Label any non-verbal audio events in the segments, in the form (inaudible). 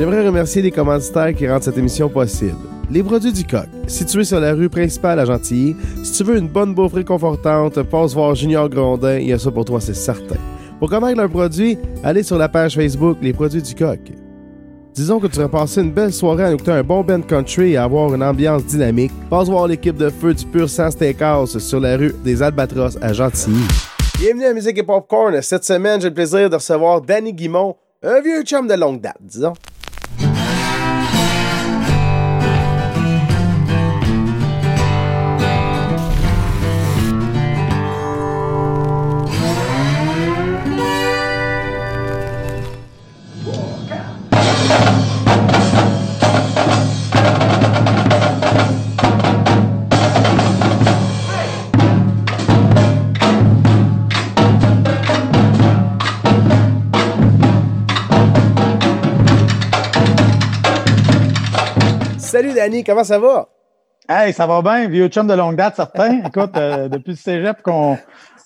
J'aimerais remercier les commanditaires qui rendent cette émission possible. Les produits du coq, situés sur la rue principale à Gentilly. Si tu veux une bonne bouffe réconfortante, passe voir Junior Grondin, il y a ça pour toi, c'est certain. Pour connaître leurs produits, allez sur la page Facebook Les produits du coq. Disons que tu vas passer une belle soirée à écouter un bon band country et avoir une ambiance dynamique. Passe voir l'équipe de feu du Pur Sang Steakhouse sur la rue des Albatros à Gentilly. Bienvenue à Musique et Popcorn. Cette semaine, j'ai le plaisir de recevoir Danny Guimont, un vieux chum de longue date, disons. Danny, comment ça va? Hey, ça va bien, vieux chum de longue date, certain. (laughs) Écoute, euh, depuis le cégep qu'on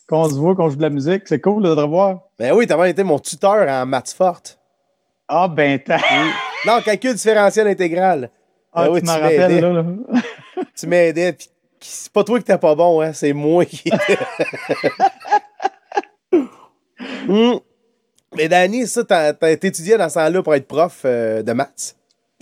se voit, qu'on joue de la musique, c'est cool de te revoir. Ben oui, t'as même été mon tuteur en maths fortes. Ah, ben t'as. Non, calcul différentiel intégral. Ah, Ben oui, tu m'en rappelles, là. là. (laughs) Tu m'aidais, pis c'est pas toi qui t'es pas bon, hein, c'est moi qui. (laughs) Hmm. Mais Danny, ça, t'as t'as étudié dans ce temps-là pour être prof euh, de maths.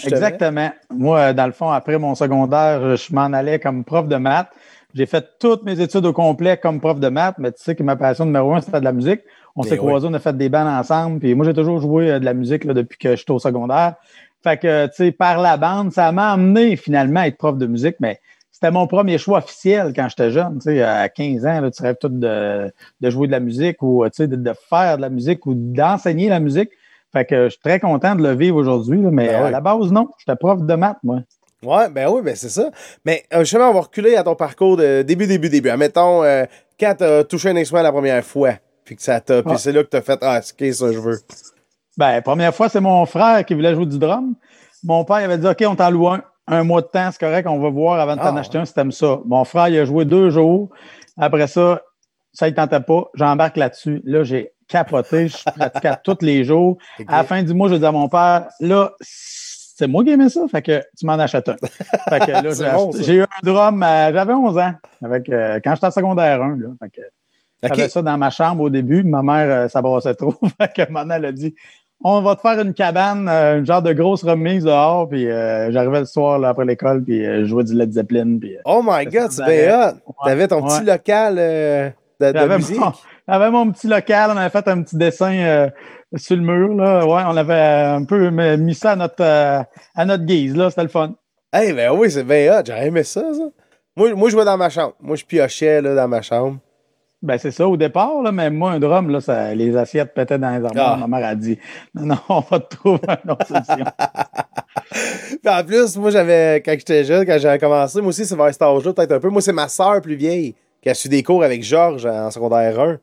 Exactement. Moi, euh, dans le fond, après mon secondaire, je m'en allais comme prof de maths. J'ai fait toutes mes études au complet comme prof de maths, mais tu sais que ma passion numéro un, c'était de la musique. On Ben s'est oui. croisés, on a fait des bandes ensemble. Puis moi, j'ai toujours joué euh, de la musique là, depuis que j'étais au secondaire. Fait que, tu sais, par la bande, ça m'a amené finalement à être prof de musique, mais c'était mon premier choix officiel quand j'étais jeune. Tu sais, à 15 ans, là, tu rêves tout de, de jouer de la musique ou tu sais, de, de faire de la musique ou d'enseigner la musique. Fait que je suis très content de le vivre aujourd'hui, mais Ben ouais. à la base, non. J'étais prof de maths, moi. Ouais, ben oui, ben c'est ça. Mais euh, justement, on va reculer à ton parcours de début, début, début. Admettons, euh, quand t'as touché un instrument la première fois, puis que ça t'a. Puis c'est là que t'as fait Ah, c'est ça, je veux. Ben, première fois, c'est mon frère qui voulait jouer du drum. Mon père il avait dit OK, on t'en loue un. Un mois de temps, c'est correct, on va voir avant de t'en Ah. acheter un si t'aimes ça. Mon frère, il a joué deux jours. Après ça, ça, il tentait pas. J'embarque là-dessus. Là, j'ai capoté. Je pratiquais tous les jours. (laughs) À la fin du mois, je dis à mon père, là, c'est moi qui aimais ça. Fait que tu m'en achètes un. Fait que là, (laughs) j'ai bon, eu un drum, euh, j'avais 11 ans. Avec, euh, quand j'étais en secondaire 1. Là. Fait que, j'avais ça dans ma chambre au début. Ma mère, euh, ça brassait trop. (laughs) fait que maintenant, elle a dit On va te faire une cabane, euh, une genre de grosse remise dehors. Puis j'arrivais le soir là, après l'école, puis je jouais du Led Zeppelin. Puis, Oh my god, c'est bien hot. T'avais ton petit local de, musique. mon, petit local, on avait fait un petit dessin euh, sur le mur. Là. Ouais, on avait un peu mis ça à notre, euh, à notre guise. Là. C'était le fun. Hey, ben oui, c'est bien hot. J'aurais aimé ça, ça. Moi, moi, je jouais dans ma chambre. Moi, je piochais là, dans ma chambre. Ben, c'est ça au départ, là, mais moi, un drum, là, ça, les assiettes pétaient dans les armoires. Ah. Ma mère a dit Non, non, on va te trouver une autre solution. (laughs) En plus, moi, j'avais, quand j'étais jeune, quand j'avais commencé, moi aussi, c'est vers cet âge-là, peut-être un peu. Moi, c'est ma soeur plus vieille qui a suivi des cours avec Georges en secondaire 1.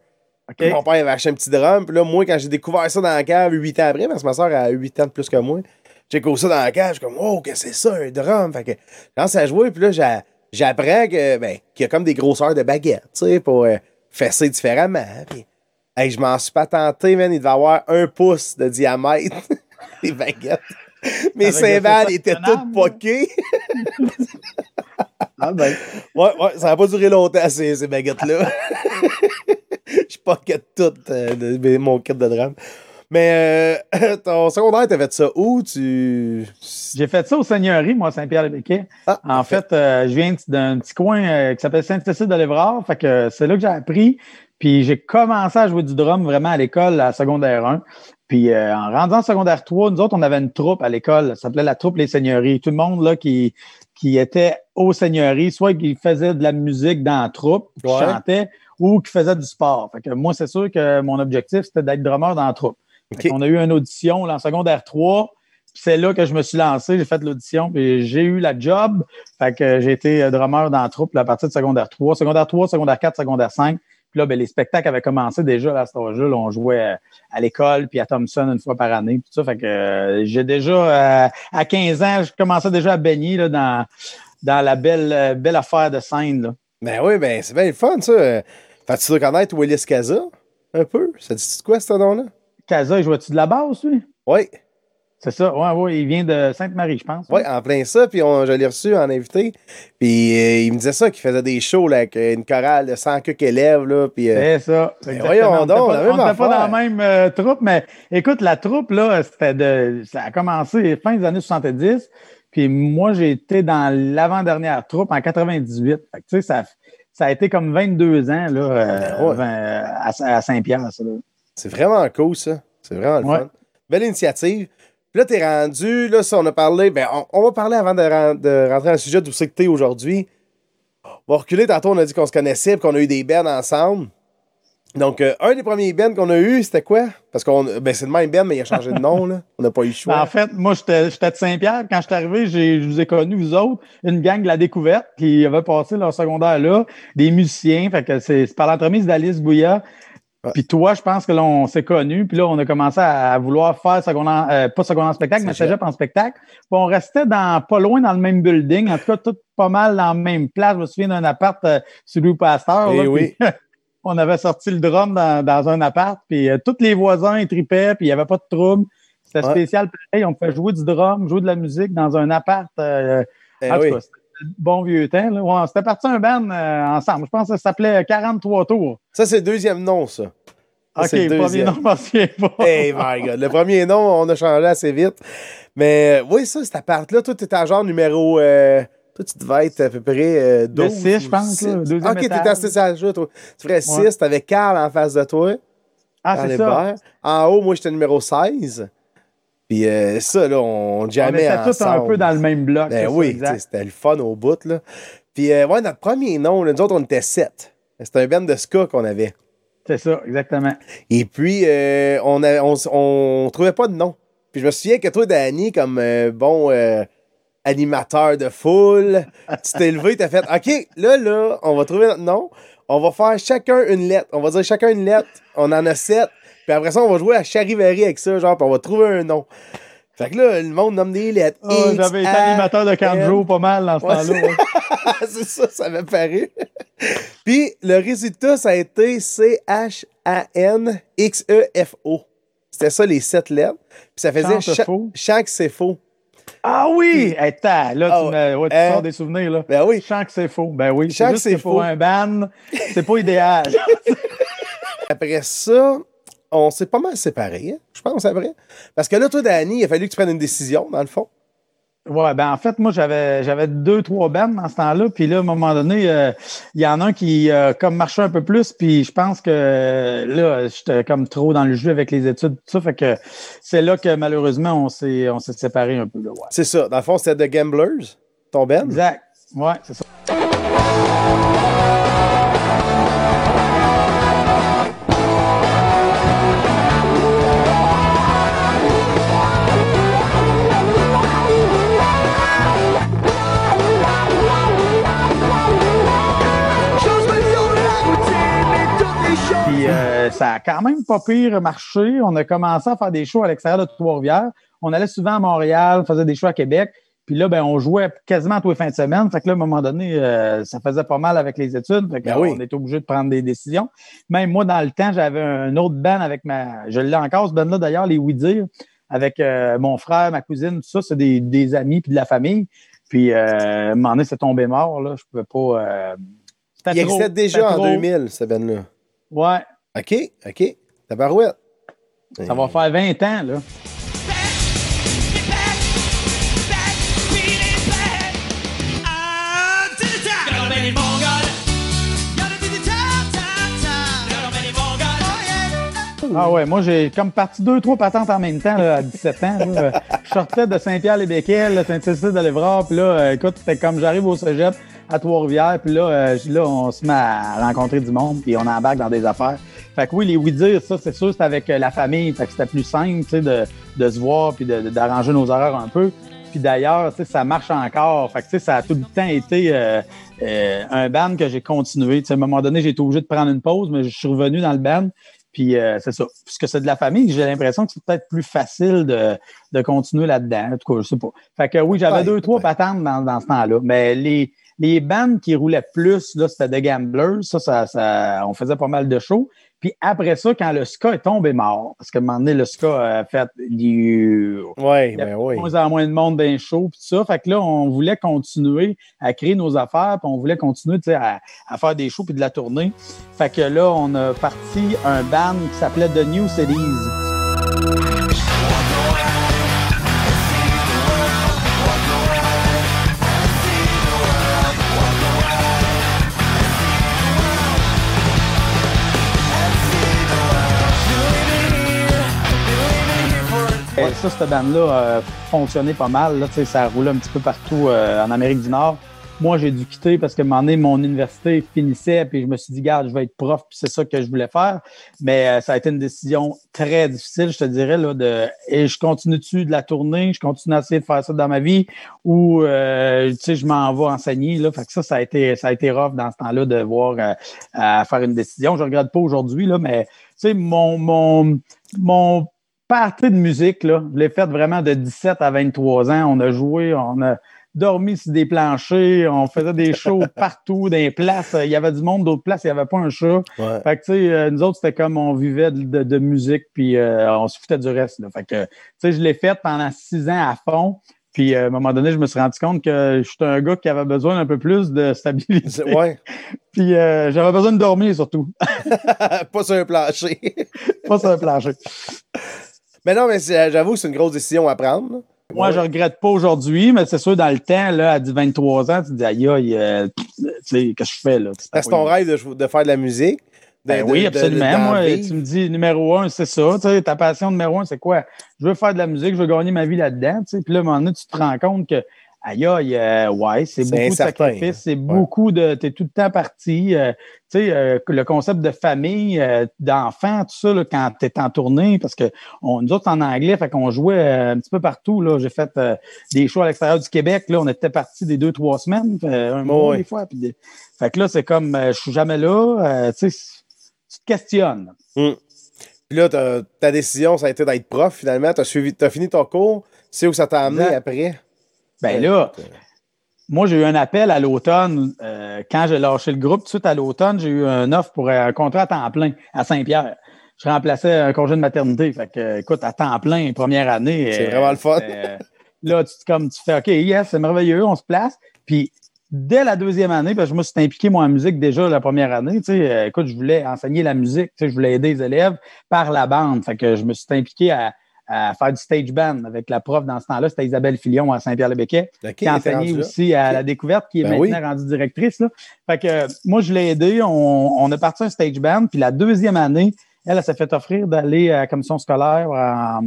OK? Mon père avait acheté un petit drum. Puis là, moi, quand j'ai découvert ça dans la cave 8 ans après, parce que ma soeur a 8 ans de plus que moi, j'ai découvert ça dans la cave. Je suis comme, oh, qu'est-ce que c'est ça, un drum? Fait que, je commence à jouer. Puis là, j'a- j'apprends que, ben, qu'il y a comme des grosseurs de baguettes, tu sais, pour euh, fesser différemment. Puis, hey, je m'en suis pas tenté, man. Il devait avoir un pouce de diamètre, (laughs) les baguettes. (laughs) Mes cymbales étaient toutes poquées. (laughs) Ah, ben, Ouais, ouais, ça n'a pas duré longtemps, ces, ces baguettes-là. (laughs) Je pocket tout euh, de, de- mon kit de drum. Mais euh, (laughs) ton secondaire, t'as fait ça où? Tu. j'ai fait ça au Seigneurie, moi, Saint-Pierre-le-Béquet. Ah, En fait, euh, je viens d'un petit coin euh, qui s'appelle Saint-Cécile-de-l'Évrard. Fait que c'est là que j'ai appris. Puis j'ai commencé à jouer du drum vraiment à l'école, à secondaire 1. Puis euh, en rendant en secondaire 3, nous autres, on avait une troupe à l'école. Ça s'appelait la troupe Les Seigneuries. Tout le monde là qui, qui était aux Seigneuries, soit qui faisait de la musique dans la troupe, qui Ouais. chantait, ou qui faisait du sport. Fait que moi, c'est sûr que mon objectif, c'était d'être drummer dans la troupe. Qu'on a eu une audition là, en secondaire 3. Puis c'est là que je me suis lancé, j'ai fait l'audition, puis j'ai eu la job. Fait que j'ai été euh, drummer dans la troupe là, à partir de secondaire 3. Secondaire 3, secondaire 4, secondaire 5. Puis là, ben, les spectacles avaient commencé déjà là, à cet âge-là. Là, On jouait euh, à l'école, puis à Thompson une fois par année. Puis tout ça, fait que euh, j'ai déjà, euh, à 15 ans, je commençais déjà à baigner là, dans, dans la belle, euh, belle affaire de scène. Là. Ben oui, ben c'est bien le fun, ça. Fait que tu dois connaître Willis Casa, un peu? Ça dit de quoi, ce nom-là? Casa, il jouait-tu de la basse, lui? Oui. C'est ça, ouais, ouais, il vient de Sainte-Marie, je pense. Oui, en plein ça, puis on, je l'ai reçu en invité. Puis euh, il me disait ça, qu'il faisait des shows là, avec une chorale de 100 quelques élèves. Là, puis, euh, c'est ça. voyons donc, on n'était pas, dans la même euh, troupe, mais écoute, la troupe, là, c'était de. Ça a commencé fin des années 70. Puis moi, j'ai été dans l'avant-dernière troupe en 98. Fait que, tu sais, ça, ça a été comme 22 ans là, ben à, Saint-Pierre. C'est vraiment cool, ça. C'est vraiment le fun. Belle initiative. Puis là, t'es rendu, là, si on a parlé, ben, on, va parler avant de, rentrer dans le sujet d'où c'est que t'es aujourd'hui. On va reculer. Tantôt, on a dit qu'on se connaissait et qu'on a eu des bands ensemble. Donc, euh, un des premiers bands qu'on a eu, c'était quoi? Parce qu'on ben, c'est le même band, mais il a changé de nom, là. On n'a pas eu le choix. Ben, en fait, moi, j'étais de Saint-Pierre. Quand je suis arrivé, je vous ai connu, vous autres, une gang de la découverte qui avait passé leur secondaire là, des musiciens. Fait que c'est par l'entremise d'Alice Puis toi, je pense que là, on s'est connus, puis là, on a commencé à, vouloir faire secondaire, euh, pas secondaire en spectacle, mais cégep en spectacle. Puis on restait dans pas loin dans le même building, en tout cas, tout pas mal dans la même place. Je me souviens d'un appart euh, sur Louis Pasteur. Eh oui. (laughs) on avait sorti le drum dans, un appart, puis euh, tous les voisins ils tripaient, puis il n'y avait pas de trouble. C'était spécial pareil. On pouvait jouer du drum, jouer de la musique dans un appart. Euh, eh oui bon vieux temps. Là. Ouais, c'était parti un band euh, ensemble. Je pense que ça s'appelait 43 tours. Ça, c'est le deuxième nom, ça. OK, le, premier nom, je pas. Hey my God. Le premier nom, on a changé assez vite. Mais euh, oui, ça, cette appart-là, toi, t'étais à genre numéro. Euh, toi, tu devais être à peu près 12. 6, je pense. Là, ok, t'étais à 6 à toi. Tu ferais 6, ouais. t'avais Carl en face de toi. Ah, c'est ça. En haut, moi, j'étais numéro 16. Puis euh, ça, là, on jamais on était tous un peu dans le même bloc. Ben oui, c'était le fun au bout, là. Puis, euh, ouais, notre premier nom, nous autres, on était sept. C'était un band de ska qu'on avait. C'est ça, exactement. Et puis, euh, on, on, trouvait pas de nom. Puis je me souviens que toi, Danny, comme bon animateur de foule, tu t'es levé, tu as fait OK, là, là, on va trouver notre nom. On va faire chacun une lettre. On va dire chacun une lettre. On en a sept. Puis après ça, on va jouer à Charivari avec ça, genre, puis on va trouver un nom. Fait que là, le monde nomme des lettres. Oh, J'avais été animateur de Canjo pas mal dans ce temps-là. (laughs) c'est ça, ça m'a paru. (laughs) Puis le résultat, ça a été C-H-A-N-X-E-F-O. C'était ça, les sept lettres. Puis ça faisait chaque c'est faux. Ah oui! Hey, là, tu, oh, me, ouais, tu hein? sors des souvenirs. Là. Ben oui. Chant que c'est faux. Ben oui. Chant que c'est faux. Pour un ban, c'est pas idéal. (laughs) Après ça, on s'est pas mal séparés, hein? je pense, c'est vrai. Parce que là, toi, Danny, il a fallu que tu prennes une décision, dans le fond. Ouais, ben en fait, moi, j'avais j'avais deux, trois bandes dans ce temps-là. Puis là, à un moment donné, euh, il y en a un qui a comme marché un peu plus. Puis je pense que là, j'étais comme trop dans le jeu avec les études, tout ça. Fait que c'est là que malheureusement, on s'est on s'est séparés un peu. Ouais. C'est ça. Dans le fond, c'était The Gamblers, ton band? Exact. Ouais, c'est ça. Ça a quand même pas pire marché. On a commencé à faire des shows à l'extérieur de Trois-Rivières. On allait souvent à Montréal, on faisait des shows à Québec. Puis là, ben, on jouait quasiment tous les fins de semaine. Fait que là, à un moment donné, euh, ça faisait pas mal avec les études. Fait que, ben On était obligé de prendre des décisions. Même moi, dans le temps, j'avais un autre band avec ma. Je l'ai encore, ce band-là d'ailleurs, les Oui Dire, avec euh, mon frère, ma cousine, tout ça, c'est des, amis puis de la famille. Puis, euh, à un moment donné, c'est tombé mort. Là. Je pouvais pas. Euh, Il existait déjà en 2000, ce band-là. Ouais, OK, OK. Tabarouette. Ça va faire 20 ans, là. Ah ouais, moi j'ai comme parti deux, trois patentes en même temps à 17 ans. Je sortais de Saint-Pierre-les-Béquets, Saint-Cécile de l'Évrard, puis là, euh, écoute, c'était comme j'arrive au cégep à Trois-Rivières, puis là, euh, là, on se met à rencontrer du monde, puis on embarque dans des affaires. Fait que oui, les oui-dire, ça, c'est sûr, c'était avec euh, la famille. Fait que c'était plus simple, tu sais, de, de se voir puis d'arranger nos horaires un peu. Puis d'ailleurs, tu sais, ça marche encore. Fait que, tu sais, ça a tout le temps été euh, euh, un band que j'ai continué. Tu sais, à un moment donné, j'ai été obligé de prendre une pause, mais je suis revenu dans le band. Puis c'est ça. Puisque c'est de la famille, j'ai l'impression que c'est peut-être plus facile de, de continuer là-dedans. En tout cas, je sais pas. Fait que oui, j'avais deux, trois patentes dans, dans ce temps-là. Mais les, les bands qui roulaient plus, là, c'était The Gamblers. Ça, ça, ça, on faisait pas mal de shows. Puis après ça, quand le ska est tombé mort, parce qu'à un moment donné, le ska a fait du. Ouais, il y a ben oui. moins en moins de monde dans les shows, puis tout ça. Fait que là, on voulait continuer à créer nos affaires, puis on voulait continuer à, à faire des shows puis de la tournée. Fait que là, on a parti un band qui s'appelait The New Cities. Et ça, cette bande-là a fonctionné pas mal. Là, ça roulait un petit peu partout euh, en Amérique du Nord. Moi, j'ai dû quitter parce que un moment donné, mon université finissait, puis je me suis dit, garde, je vais être prof, puis c'est ça que je voulais faire. Mais euh, ça a été une décision très difficile, je te dirais, là, de et je continue-tu de la tournée, je continue à essayer de faire ça dans ma vie, ou euh, tu sais, je m'en vais enseigner. Là? Fait que ça, ça a été, ça a été rough dans ce temps-là de voir euh, à faire une décision. Je regrette pas aujourd'hui, là, mais tu sais, mon, mon, mon partie de musique, là, je l'ai faite vraiment de 17 à 23 ans. On a joué, on a dormi sur des planchers, on faisait des shows (laughs) partout, les places. Il y avait du monde d'autres places, il n'y avait pas un chat. Ouais. Fait que, tu sais, euh, nous autres, c'était comme on vivait de, de- de musique, puis euh, on se foutait du reste. Là. Fait que, tu sais, je l'ai faite pendant six ans à fond. Puis, euh, à un moment donné, je me suis rendu compte que j'étais un gars qui avait besoin un peu plus de stabilité. (laughs) Ouais. (laughs) Puis, euh, j'avais besoin de dormir surtout, pas sur un plancher. pas sur un plancher. Mais non, mais j'avoue c'est une grosse décision à prendre. là. Moi, Ouais. je regrette pas aujourd'hui, mais c'est sûr, dans le temps, là, à 23 ans, tu te dis, aïe, aïe, euh, qu'est-ce que je fais, là? C'est ton rêve de, de faire de la musique. de- Ben de- oui, absolument. Moi, tu me dis numéro un, c'est ça. Ta passion numéro un, c'est quoi? Je veux faire de la musique, je veux gagner ma vie là-dedans. Puis là, à un moment donné, tu te rends compte que, aïe, aïe, euh, ouais, c'est beaucoup de incertain, sacrifices, c'est beaucoup de. Tu es tout le temps parti. euh, tu sais, euh, le concept de famille, d'enfant, tout ça, là, quand tu es en tournée, parce que on, nous autres, en anglais, fait qu'on jouait un petit peu partout. Là. J'ai fait des shows à l'extérieur du Québec. Là, on était partis des deux, trois semaines, un mois Ouais. des fois. Puis des- Fait que là, c'est comme, je suis jamais là. tu sais, tu te questionnes. Puis là, ta décision, ça a été d'être prof finalement. Tu as, fini ton cours. C'est où ça t'a amené Exact. après? Ben là, moi, j'ai eu un appel à l'automne. euh, quand j'ai lâché le groupe, tout de suite à l'automne, j'ai eu un offre pour un contrat à temps plein à Saint-Pierre. Je remplaçais un congé de maternité. Fait que, écoute, à temps plein, première année. C'est euh, vraiment le fun. euh, là, tu, comme, tu fais OK, yes, c'est merveilleux, on se place. Puis, dès la deuxième année, parce que je me suis impliqué, moi, en musique déjà la première année. Tu sais, euh, écoute, je voulais enseigner la musique. Tu sais, je voulais aider les élèves par la bande. Fait que je me suis impliqué à, à faire du stage band avec la prof dans ce temps-là. C'était Isabelle Filion à Saint-Pierre-le-Béquet OK, qui là. aussi à la découverte, qui est Ben maintenant oui. rendue directrice. Là. Fait que moi, je l'ai aidé. On, on a parti un stage band. Puis la deuxième année, elle, elle s'est fait offrir d'aller à la commission scolaire en,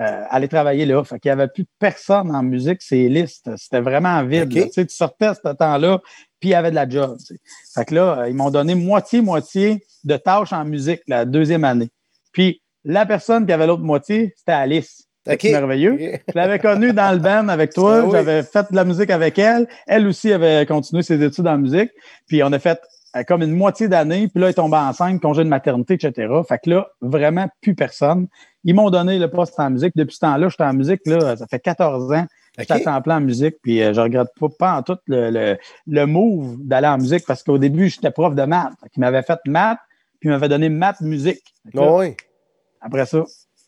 euh, aller travailler là. Fait qu'il n'y avait plus personne en musique, ces listes. C'était vraiment vide. Tu sais, tu sortais à ce temps-là, puis il y avait de la job. tu sais. Fait que là, ils m'ont donné moitié-moitié de tâches en musique la deuxième année. Puis la personne qui avait l'autre moitié, c'était Alice. C'est merveilleux. Je l'avais connue dans le band avec (laughs) toi. Ah. J'avais fait de la musique avec elle. Elle aussi avait continué ses études en musique. Puis on a fait euh, comme une moitié d'année. Puis là, elle est tombée enceinte, congé de maternité, etc. Fait que là, vraiment plus personne. Ils m'ont donné le poste en musique. Depuis ce temps-là, j'étais en musique. Là, ça fait 14 ans. J'étais à temps plein en musique. Puis euh, je regrette pas, pas en tout le, le, le move d'aller en musique parce qu'au début, j'étais prof de maths. Qu'il m'avait fait maths, puis il m'avait donné maths musique. Non, oui. Après ça,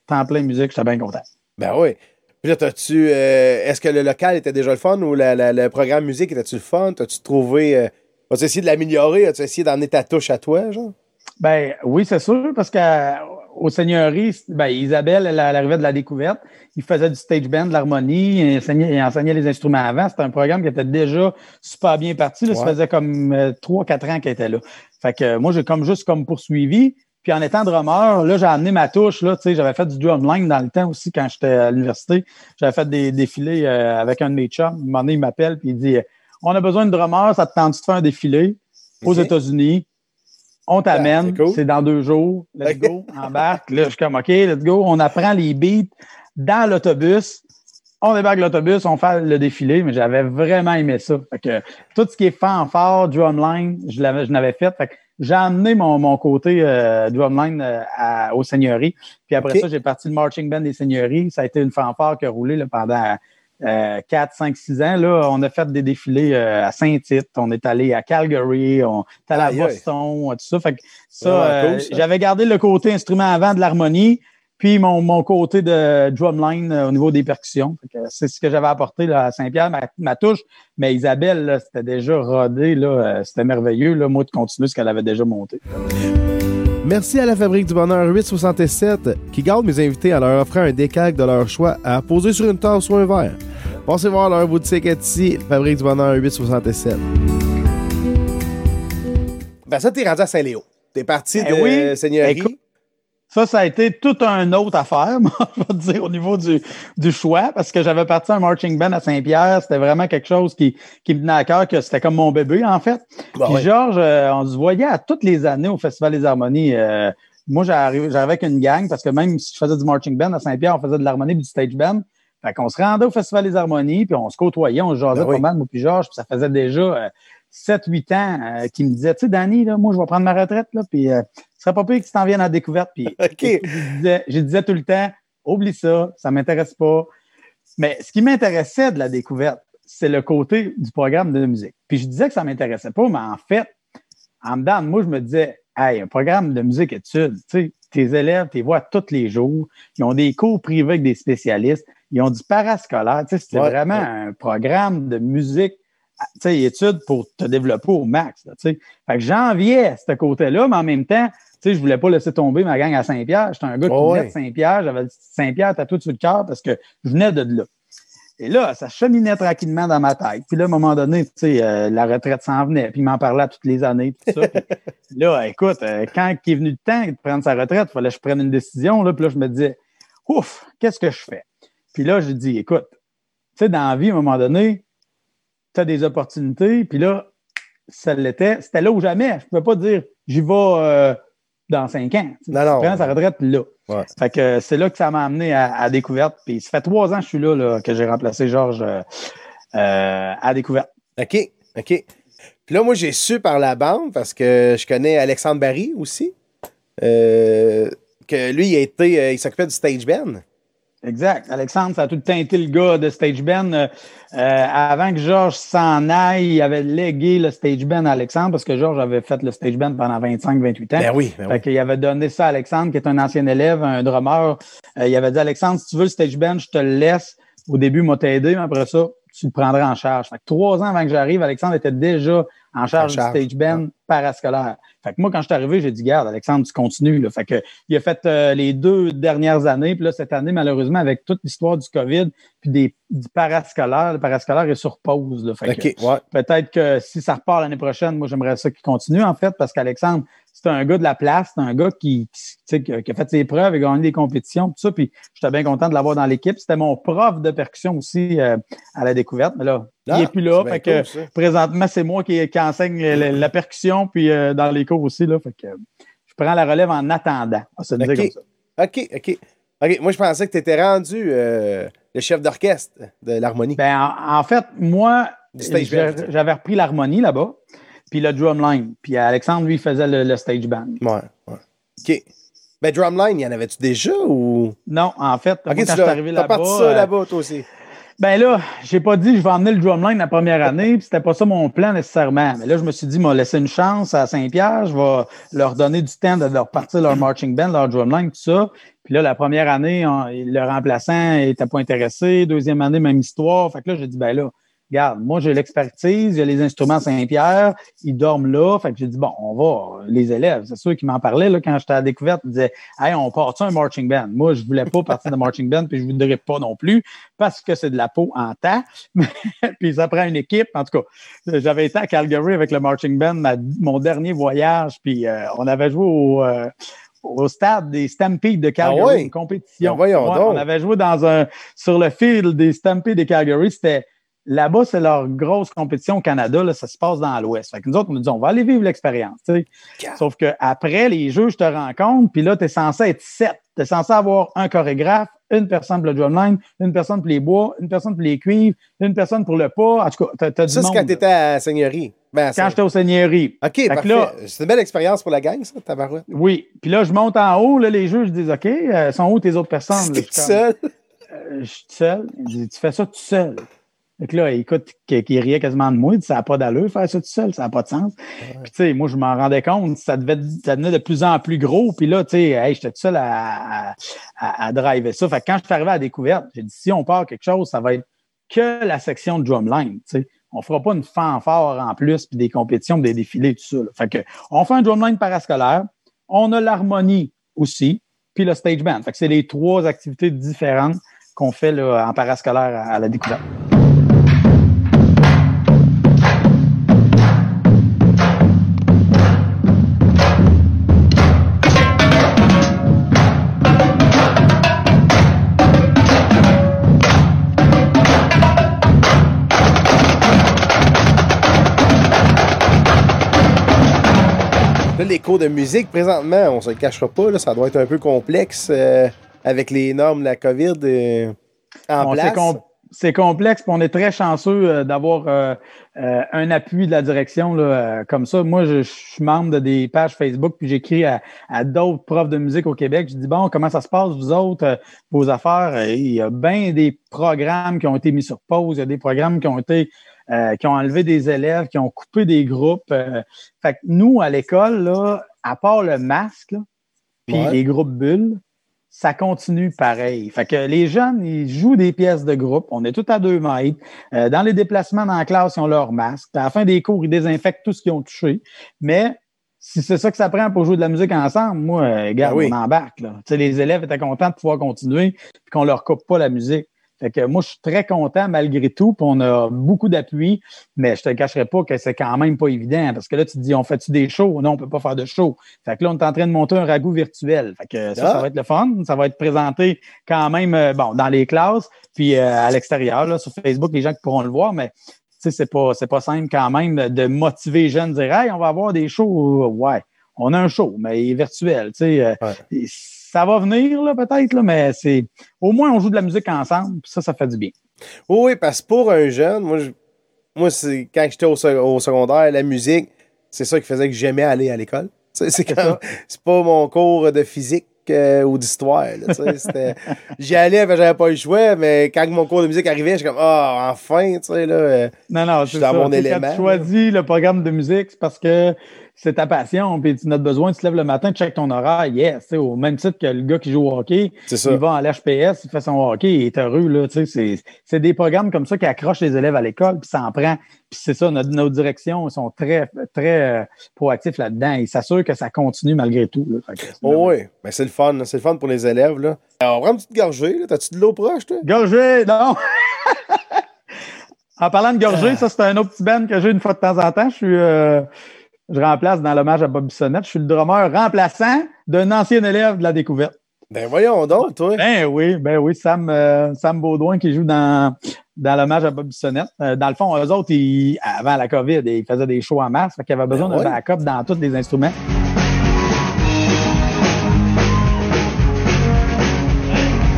temps plein musique, j'étais bien content. Ben oui. Puis là, t'as-tu. euh, Est-ce que le local était déjà le fun ou la- la- le programme musique était-tu le fun? T'as-tu trouvé. euh, As-tu essayé de l'améliorer? As-tu essayé d'emmener ta touche à toi, genre? Ben oui, c'est sûr, parce qu'au Seigneurie, ben, Isabelle, elle, elle arrivait de la découverte. Il faisait du stage band, de l'harmonie, il enseignait, il enseignait les instruments avant. C'était un programme qui était déjà super bien parti. Là, Ça faisait comme euh, trois, quatre ans qu'elle était là. Fait que euh, moi, j'ai comme juste comme poursuivi. Puis en étant drummer, là, j'ai amené ma touche. Là, tu sais, j'avais fait du drumline dans le temps aussi quand j'étais à l'université. J'avais fait des défilés euh, avec un de mes chums. Un moment donné, il m'appelle puis il dit On a besoin de drummer, ça te tente de faire un défilé? Aux. États-Unis? On t'amène, c'est cool. dans deux jours. Let's go, (laughs) embarque. Là, je suis comme OK, let's go. On apprend les beats dans l'autobus. On débarque l'autobus, on fait le défilé, mais j'avais vraiment aimé ça. Fait que tout ce qui est fanfare, drumline, je l'avais, je l'avais fait. Fait que j'ai amené mon, mon côté euh, drumline euh, à- aux seigneuries. Puis après ça, j'ai parti le marching band des seigneuries. Ça a été une fanfare qui a roulé là, pendant 4, 5, 6 ans, là, on a fait des défilés à Saint-Tite, on est allé à Calgary, on est allé à Boston, tout ça. Fait que ça, j'avais gardé le côté instrument avant de l'harmonie, puis mon, mon, côté de drumline au niveau des percussions. C'est ce que j'avais apporté là, à Saint-Pierre, ma, touche. Mais Isabelle, c'était déjà rodé, c'était merveilleux, là, moi, de continuer ce qu'elle avait déjà monté. Merci à la Fabrique du Bonheur 867 qui garde mes invités en leur offrant un décalque de leur choix à poser sur une tasse ou un verre. Pensez voir leur boutique ici, Fabrique du Bonheur 867. Ben ça, t'es rendu à Saint-Léo. T'es parti ben de oui. Seigneurie. Ça, ça a été toute une autre affaire, (laughs) je vais dire, au niveau du, du choix, parce que j'avais parti un marching band à Saint-Pierre. C'était vraiment quelque chose qui, qui me tenait à cœur, que c'était comme mon bébé, en fait. Bah Puis Georges, euh, on se voyait à toutes les années au Festival des Harmonies. Euh, moi, j'arrivais avec une gang, parce que même si je faisais du marching band à Saint-Pierre, on faisait de l'harmonie et du stage band. Fait qu'on se rendait au Festival des Harmonies, puis on se côtoyait, on se jasait ben pas mal, moi puis Georges, puis ça faisait déjà... Euh, 7-8 ans euh, qui me disait, tu sais, Danny, là, moi, je vais prendre ma retraite, là, puis euh, ce serait pas pire que tu t'en viennes à la découverte. Puis (laughs) je, disais, tout le temps, oublie ça, ça m'intéresse pas. Mais ce qui m'intéressait de la découverte, c'est le côté du programme de musique. Puis je disais que ça m'intéressait pas, mais en fait, en dedans, moi, je me disais, hey, un programme de musique études, tu sais, tes élèves, tu les vois tous les jours, ils ont des cours privés avec des spécialistes, ils ont du parascolaire, tu sais, c'était vraiment un programme de musique sais, études pour te développer au max. fait que j'enviais ce côté-là, mais en même temps, tu sais, je voulais pas laisser tomber ma gang à Saint-Pierre. J'étais un gars qui venait de Saint-Pierre. J'avais Saint-Pierre tout sur le cœur parce que je venais de là. Et là, ça cheminait tranquillement dans ma tête. Puis là, à un moment donné, tu sais, euh, la retraite s'en venait. Puis il m'en parlait toutes les années. Tout ça. (laughs) là, écoute, euh, quand il est venu le temps de prendre sa retraite, il fallait que je prenne une décision. Là, puis là, je me disais, ouf, qu'est-ce que je fais? Puis là, je dis, écoute, tu sais, dans la vie, à un moment donné, tu as des opportunités, puis là, ça l'était. C'était là ou jamais. Je ne pouvais pas dire j'y vais euh, dans cinq ans. Non, non. Prends sa retraite là. Fait que c'est là que ça m'a amené à, découverte. Puis ça fait trois ans que je suis là, que j'ai remplacé Georges euh, euh, à découverte. OK. OK. Puis là, moi, j'ai su par la bande parce que je connais Alexandre Barry aussi. que lui, il a été. il s'occupait du stage band. Exact. Alexandre, ça a tout été le gars de Stage Ben. Euh, avant que Georges s'en aille, il avait légué le Stage Ben à Alexandre parce que Georges avait fait le Stage Ben pendant 25-28 ans. Ben oui. Ben fait qu'il avait donné ça à Alexandre, qui est un ancien élève, un drummer. Euh, il avait dit Alexandre, si tu veux le Stage Ben, je te le laisse. Au début, il m'a aidé, mais après ça, tu le prendras en charge. Fait que trois ans avant que j'arrive, Alexandre était déjà en charge, du Stage Ben parascolaire. Fait que moi, quand je suis arrivé, j'ai dit, garde, Alexandre, tu continues. Là. Fait que, il a fait euh, les deux dernières années. Puis là, cette année, malheureusement, avec toute l'histoire du COVID, puis des, du parascolaire, le parascolaire est sur pause. Là. Fait Peut-être que si ça repart l'année prochaine, moi, j'aimerais ça qu'il continue, en fait, parce qu'Alexandre, c'est un gars de la place, c'est un gars qui, qui, qui, a fait ses preuves, et gagné des compétitions, tout ça. Puis j'étais bien content de l'avoir dans l'équipe. C'était mon prof de percussion aussi euh, à la découverte. Mais là, il n'est ah, plus là. Fait que présentement, c'est moi qui, qui enseigne la, percussion, puis euh, dans les cours aussi. Là, fait que je prends la relève en attendant. ça. OK, OK. OK. Moi, je pensais que tu étais rendu euh, le chef d'orchestre de l'harmonie. Ben, en, fait, moi, j'avais repris l'harmonie là-bas puis le drumline. Puis Alexandre, lui, faisait le, stage band. Ouais, ouais. OK. Ben, drumline, y en avait-tu déjà ou? Non, en fait, quand je suis arrivé là-bas. Parti ça euh, là-bas, toi aussi. Ben là, j'ai pas dit je vais emmener le drumline la première année, puis c'était pas ça mon plan nécessairement. Mais là, je me suis dit, m'a laissé une chance à Saint-Pierre, je vais leur donner du temps de leur partir leur marching band, leur drumline, tout ça. Puis là, la première année, le remplaçant était pas intéressé. Deuxième année, même histoire. Fait que là, j'ai dit, ben là, regarde, moi, j'ai l'expertise, j'ai les instruments Saint-Pierre, ils dorment là. Fait que j'ai dit, bon, on va, les élèves, c'est sûr qui m'en parlaient là, quand j'étais à la découverte, ils disaient, hey, on part un marching band? Moi, je voulais pas partir de marching band, puis je voudrais pas non plus, parce que c'est de la peau en tas. (laughs) puis ça prend une équipe. En tout cas, j'avais été à Calgary avec le marching band, mon dernier voyage, puis euh, on avait joué au. Euh, au stade des Stampedes de Calgary, ah une compétition. Ben on avait joué dans un sur le field des Stampedes de Calgary. C'était Là-bas, c'est leur grosse compétition au Canada. Là, ça se passe dans l'Ouest. Fait que nous autres, on nous dit, on va aller vivre l'expérience. Sauf qu'après, les jeux, je te rencontre, puis là, tu es censé être sept. Tu es censé avoir un chorégraphe, une personne pour le drumline, une personne pour les bois, une personne pour les cuivres, une personne pour le pas. En tout cas, tu as, Ça, c'est quand tu étais à Seigneurie. Ben, quand j'étais au Seigneurie. OK. C'est une belle expérience pour la gang, ça, tabarouette. Oui. Puis là, je monte en haut, là, les jeux, je dis, OK, euh, sont où tes autres personnes? T'es (laughs) seul? je suis tout seul. Tu fais ça tout seul. Fait que là, écoute, qui riait quasiment de moi, ça n'a pas d'allure faire ça tout seul, ça n'a pas de sens. Puis, tu sais, moi, je m'en rendais compte, ça, devait, ça devenait de plus en plus gros. Puis là, tu sais, hey, j'étais tout seul à, à, à, driver ça. Fait que quand je suis arrivé à la découverte, j'ai dit, si on part quelque chose, ça va être que la section de drumline, tu sais. On fera pas une fanfare en plus, puis des compétitions, des défilés, tout ça. Fait que, on fait un drumline parascolaire. On a l'harmonie aussi, puis le stage band. Fait que c'est les trois activités différentes qu'on fait là, en parascolaire à la découverte. Cours de musique, présentement, on se le cachera pas, là, ça doit être un peu complexe euh, avec les normes de la COVID euh, en place. C'est complexe, puis on est très chanceux euh, d'avoir un appui de la direction là, comme ça. Moi, je, suis membre de des pages Facebook, puis j'écris à, à d'autres profs de musique au Québec. Je dis bon, comment ça se passe, vous autres, vos affaires? il y a bien des programmes qui ont été mis sur pause, il y a des programmes qui ont été euh, qui ont enlevé des élèves, qui ont coupé des groupes. Euh, fait que nous, à l'école, là, à part le masque, puis les groupes bulles, ça continue pareil. Fait que les jeunes, ils jouent des pièces de groupe. On est tout à deux mètres. Euh, dans les déplacements dans la classe, ils ont leur masque. à la fin des cours, ils désinfectent tout ce qu'ils ont touché. Mais si c'est ça que ça prend pour jouer de la musique ensemble, moi, regarde, ben on embarque. Là. les élèves étaient contents de pouvoir continuer et qu'on leur coupe pas la musique. Fait que moi, je suis très content malgré tout, puis on a beaucoup d'appui, mais je te cacherai pas que c'est quand même pas évident, parce que là, tu te dis, on fait-tu des shows? Non, on peut pas faire de show. Fait que là, on est en train de monter un ragoût virtuel. Fait que ça, ça ah. va être le fun. Ça va être présenté quand même, euh, bon, dans les classes, puis euh, à l'extérieur, sur Facebook, les gens qui pourront le voir, mais c'est pas, c'est pas simple quand même de motiver les jeunes, de dire, hey, on va avoir des shows. Ouais, on a un show, mais il est virtuel, tu sais. Euh, ça va venir, là, peut-être, mais c'est. Au moins, on joue de la musique ensemble, puis ça, ça fait du bien. Oui, parce que pour un jeune, moi, moi c'est quand j'étais au, secondaire, la musique, c'est ça qui faisait que j'aimais aller à l'école. (laughs) C'est pas mon cours de physique euh, ou d'histoire. (laughs) J'y allais, j'avais pas le choix, mais quand mon cours de musique arrivait, j'étais comme Ah, enfin, tu sais, là. Euh, non, non, c'est ça. Mon élément. Quand tu choisis le programme de musique, c'est parce que c'est ta passion, puis tu n'as besoin, tu te lèves le matin, tu check ton horaire, yes, au même titre que le gars qui joue au hockey, il va à l'HPS, il fait son hockey, il est heureux, là, tu sais, c'est des programmes comme ça qui accrochent les élèves à l'école, puis ça en prend, puis c'est ça, notre, nos directions sont très, très euh, proactifs là-dedans, ils s'assurent que ça continue malgré tout, oh, oui, mais c'est le fun, c'est le fun pour les élèves, là. Alors, on prend une petite gorgée, t'as-tu de l'eau proche, toi? Gorgée, non! (laughs) en parlant de gorgée, ah. ça, c'est un autre petit band que j'ai une fois de temps en temps, je suis... Euh, je remplace dans l'hommage à Bob Bissonnette. Je suis le drummer remplaçant d'un ancien élève de la découverte. Ben voyons donc, toi. Ben oui, ben oui, Sam, euh, Sam Baudouin qui joue dans, dans l'hommage à Bob Bissonnette. Euh, dans le fond, eux autres, ils, avant la COVID, ils faisaient des shows en masse, fait qu'ils avaient besoin ben d'un backup dans tous les instruments.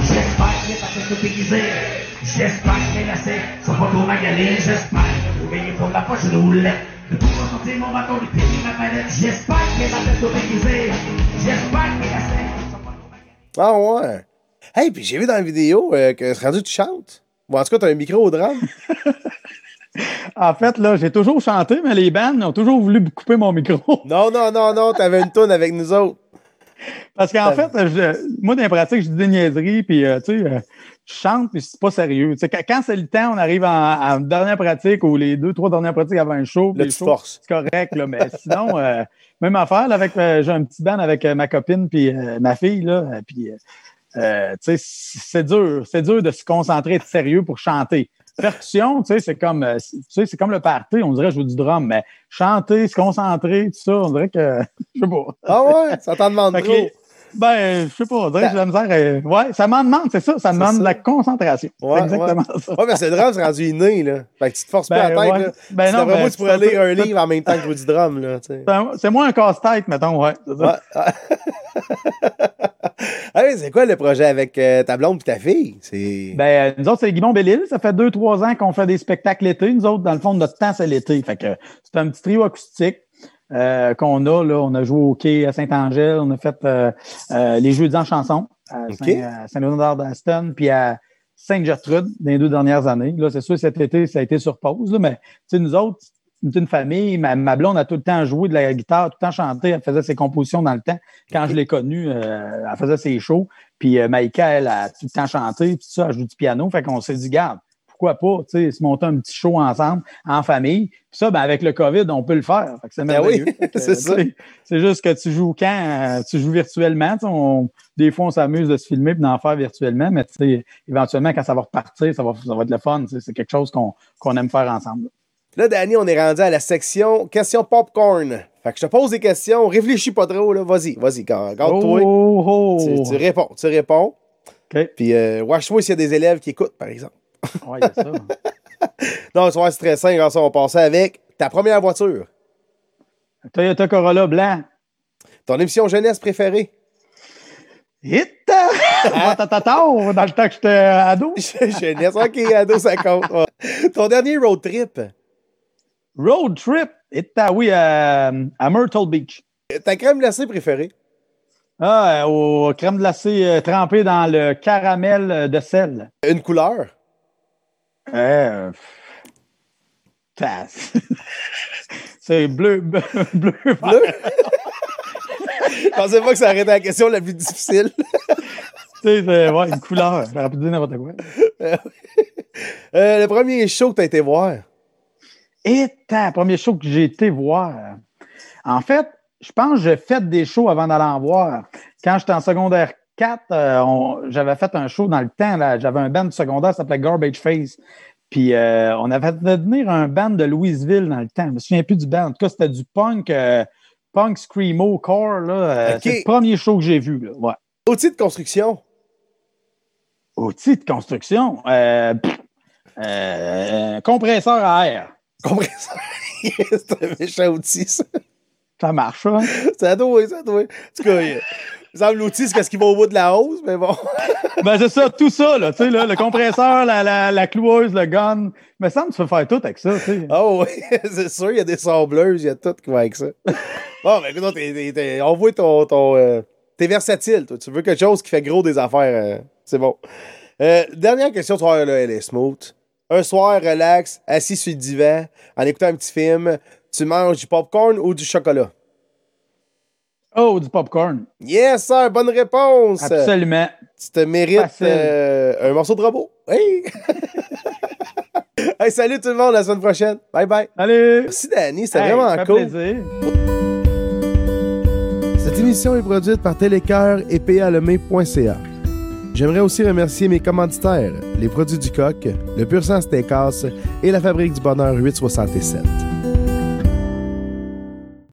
J'espère que J'espère que lacets sont pas trop magalés. J'espère que vous veillez pour la poche de roulette. De tout ressentir mon bâton, les pieds ma palette. J'espère que les appels sont déguisés. J'espère que lacets sont pas trop magalés. Ah ouais. Hey, puis j'ai vu dans la vidéo euh, que c'est rendu tu chantes? Bon, en tout cas, t'as un micro au drame. (laughs) en fait, là, j'ai toujours chanté, mais les bands ont toujours voulu couper mon micro. (laughs) non, non, non, non, t'avais une tonne avec nous autres. Parce qu'en fait, moi, dans les pratiques, je dis des niaiseries, puis, euh, tu sais, euh, je chante, puis c'est pas sérieux. quand c'est le temps, on arrive en, dernière pratique ou les deux, trois dernières pratiques avant un show. C'est correct, là, mais (laughs) sinon, euh, même affaire, là, avec, j'ai un petit band avec ma copine puis ma fille, là, puis, tu sais, c'est dur. C'est dur de se concentrer, être sérieux pour chanter percussion, tu sais, c'est comme, euh, tu sais, c'est comme le party, on dirait jouer du drum, mais chanter, se concentrer, tout ça, on dirait que, (laughs) je sais pas. Ah ouais, ça t'en demande trop. Ben, je sais pas, j'ai la misère. Euh, ouais, ça m'en demande, c'est ça, ça demande de la concentration. Ouais, c'est exactement ça. Ouais, mais c'est le drum, c'est rendu inné, là. Fait que tu te forces pas ben, la tête, là. Ben non, vraiment, tu pourrais lire un livre en même temps que du drum, là. Ben, c'est moins un casse-tête, mettons, ouais. ouais. (laughs) hey, c'est quoi le projet avec euh, ta blonde et ta fille? C'est... Ben, nous autres, c'est Guimond Bellil. Ça fait deux, trois ans qu'on fait des spectacles l'été. Nous autres, dans le fond, notre temps, c'est l'été. Fait que c'est un petit trio acoustique. Euh, qu'on a. Là, on a joué au quai à Saint-Angèle, on a fait euh, les Jeux en chanson à Saint-Léonard d'Aston, puis à Sainte-Gertrude dans les deux dernières années. Là, c'est sûr, cet été, ça a été sur pause, là, mais nous autres, une famille, ma, ma, blonde a tout le temps joué de la guitare, tout le temps chanté, elle faisait ses compositions dans le temps. Quand je l'ai connue, euh, elle faisait ses shows. Puis euh, Maïka, elle a tout le temps chanté, puis tout ça, elle joue du piano. Fait qu'on s'est dit, garde, pourquoi pas, tu sais, se monter un petit show ensemble, en famille. Puis ça, ben, avec le COVID, on peut le faire. C'est ben merveilleux. oui, (laughs) c'est ça. C'est juste que tu joues quand? Euh, tu joues virtuellement. On, des fois, on s'amuse de se filmer et d'en faire virtuellement, mais tu sais, éventuellement, quand ça va repartir, ça va, ça va être le fun. C'est quelque chose qu'on aime faire ensemble. Là, Danny, on est rendu à la section questions popcorn. Fait que je te pose des questions, réfléchis pas trop, là. Vas-y, vas-y, garde-toi. Oh, oh. Tu, tu, réponds, tu réponds. Puis, euh, watch-moi s'il y a des élèves qui écoutent, par exemple. Ouais, a ça. (laughs) non, c'est très simple. On va passer avec ta première voiture. Toyota Corolla blanc. Ton émission jeunesse préférée? Hit! (laughs) dans le temps que j'étais ado. (laughs) jeunesse, ok, ado, ça compte. Ton dernier road trip? Road trip? Hita, oui, à, à Myrtle Beach. Ta crème glacée préférée? Ah, au crème glacée euh, trempée dans le caramel de sel. Une couleur? Euh, (laughs) c'est bleu, (laughs) bleu, bleu. Je pensais pas que ça arrêtait la question la plus difficile. (laughs) tu sais, ouais, une couleur. J'aurais pu dire n'importe quoi. Euh, le premier show que tu as été voir? Et le premier show que j'ai été voir. En fait, je pense que j'ai fait des shows avant d'aller en voir. Quand j'étais en secondaire 4, euh, j'avais fait un show dans le temps. J'avais un band secondaire qui s'appelait Garbage Face. Puis euh, on avait fait venir un band de Louisville dans le temps. Je me souviens plus du band. En tout cas, c'était du punk, euh, punk screamo core. Là. C'est le premier show que j'ai vu. Là. Ouais. Outil de construction. Outil de construction? compresseur à air. Compresseur. (laughs) c'est un méchant outil, ça. Ça marche, hein? (laughs) ça doit, ça doit. En tout cas, semble l'outil, c'est parce qu'il va au bout de la hausse, mais bon. (laughs) ben, c'est ça, tout ça, là, tu sais, le compresseur, la, la, la, cloueuse, le gun. Mais ça, tu peux faire tout avec ça, tu sais. Ah oh, oui, (laughs) c'est sûr, il y a des sableuses, il y a tout qui va avec ça. bon, ben, écoute, on voit ton. ton euh, t'es versatile, toi. Tu veux quelque chose qui fait gros des affaires. Euh, c'est bon. Euh, dernière question, tu vois, là, elle est smooth. Un soir, relax, assis sur le divan, en écoutant un petit film, tu manges du popcorn ou du chocolat? Oh, du popcorn. Yes, sir, bonne réponse. Absolument. Tu te mérites euh, un morceau de robot. Hey! (laughs) hey, salut tout le monde, la semaine prochaine. Bye bye. Salut. Merci, Danny, c'était vraiment cool. Plaisir. Cette émission est produite par Télécoeur et palemay.ca. J'aimerais aussi remercier mes commanditaires, les produits du coq, le Pur Sang Steakhouse et la Fabrique du Bonheur 867.